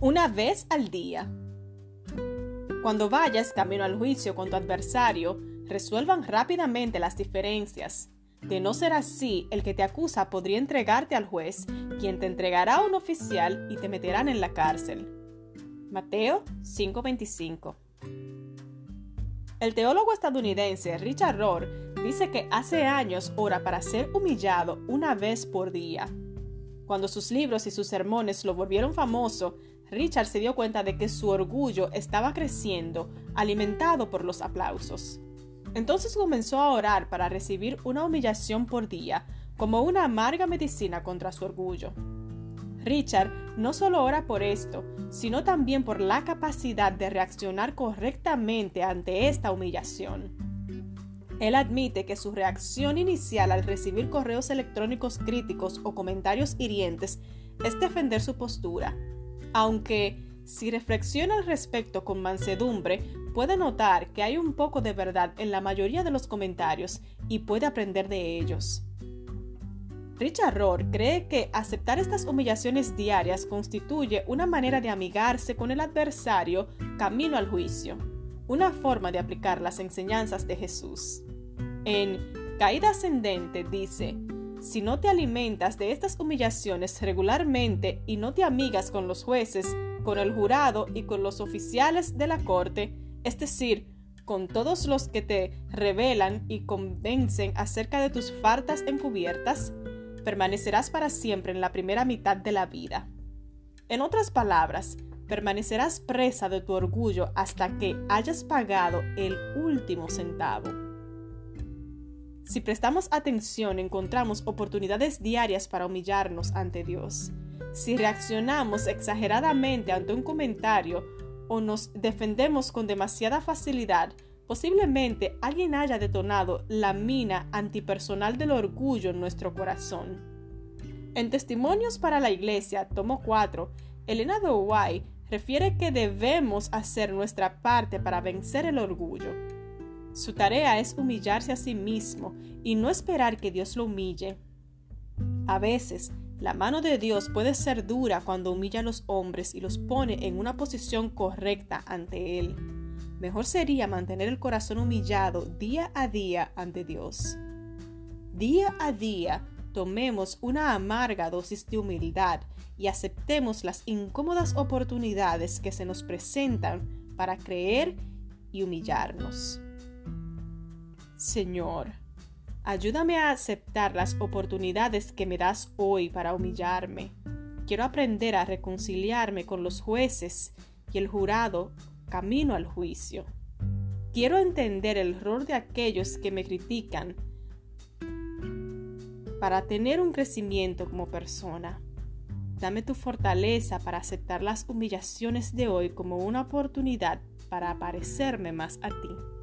una vez al día. Cuando vayas camino al juicio con tu adversario, resuelvan rápidamente las diferencias. De no ser así, el que te acusa podría entregarte al juez, quien te entregará a un oficial y te meterán en la cárcel. Mateo 5:25 El teólogo estadounidense Richard Rohr dice que hace años ora para ser humillado una vez por día. Cuando sus libros y sus sermones lo volvieron famoso, Richard se dio cuenta de que su orgullo estaba creciendo, alimentado por los aplausos. Entonces comenzó a orar para recibir una humillación por día, como una amarga medicina contra su orgullo. Richard no solo ora por esto, sino también por la capacidad de reaccionar correctamente ante esta humillación. Él admite que su reacción inicial al recibir correos electrónicos críticos o comentarios hirientes es defender su postura, aunque si reflexiona al respecto con mansedumbre, puede notar que hay un poco de verdad en la mayoría de los comentarios y puede aprender de ellos. Richard Rohr cree que aceptar estas humillaciones diarias constituye una manera de amigarse con el adversario camino al juicio, una forma de aplicar las enseñanzas de Jesús. En Caída Ascendente dice, si no te alimentas de estas humillaciones regularmente y no te amigas con los jueces, con el jurado y con los oficiales de la corte, es decir, con todos los que te revelan y convencen acerca de tus faltas encubiertas, permanecerás para siempre en la primera mitad de la vida. En otras palabras, permanecerás presa de tu orgullo hasta que hayas pagado el último centavo. Si prestamos atención, encontramos oportunidades diarias para humillarnos ante Dios. Si reaccionamos exageradamente ante un comentario o nos defendemos con demasiada facilidad, posiblemente alguien haya detonado la mina antipersonal del orgullo en nuestro corazón. En Testimonios para la Iglesia, tomo 4, Elena de White refiere que debemos hacer nuestra parte para vencer el orgullo. Su tarea es humillarse a sí mismo y no esperar que Dios lo humille. A veces, la mano de Dios puede ser dura cuando humilla a los hombres y los pone en una posición correcta ante Él. Mejor sería mantener el corazón humillado día a día ante Dios. Día a día tomemos una amarga dosis de humildad y aceptemos las incómodas oportunidades que se nos presentan para creer y humillarnos. Señor, ayúdame a aceptar las oportunidades que me das hoy para humillarme. Quiero aprender a reconciliarme con los jueces y el jurado camino al juicio. Quiero entender el rol de aquellos que me critican para tener un crecimiento como persona. Dame tu fortaleza para aceptar las humillaciones de hoy como una oportunidad para parecerme más a ti.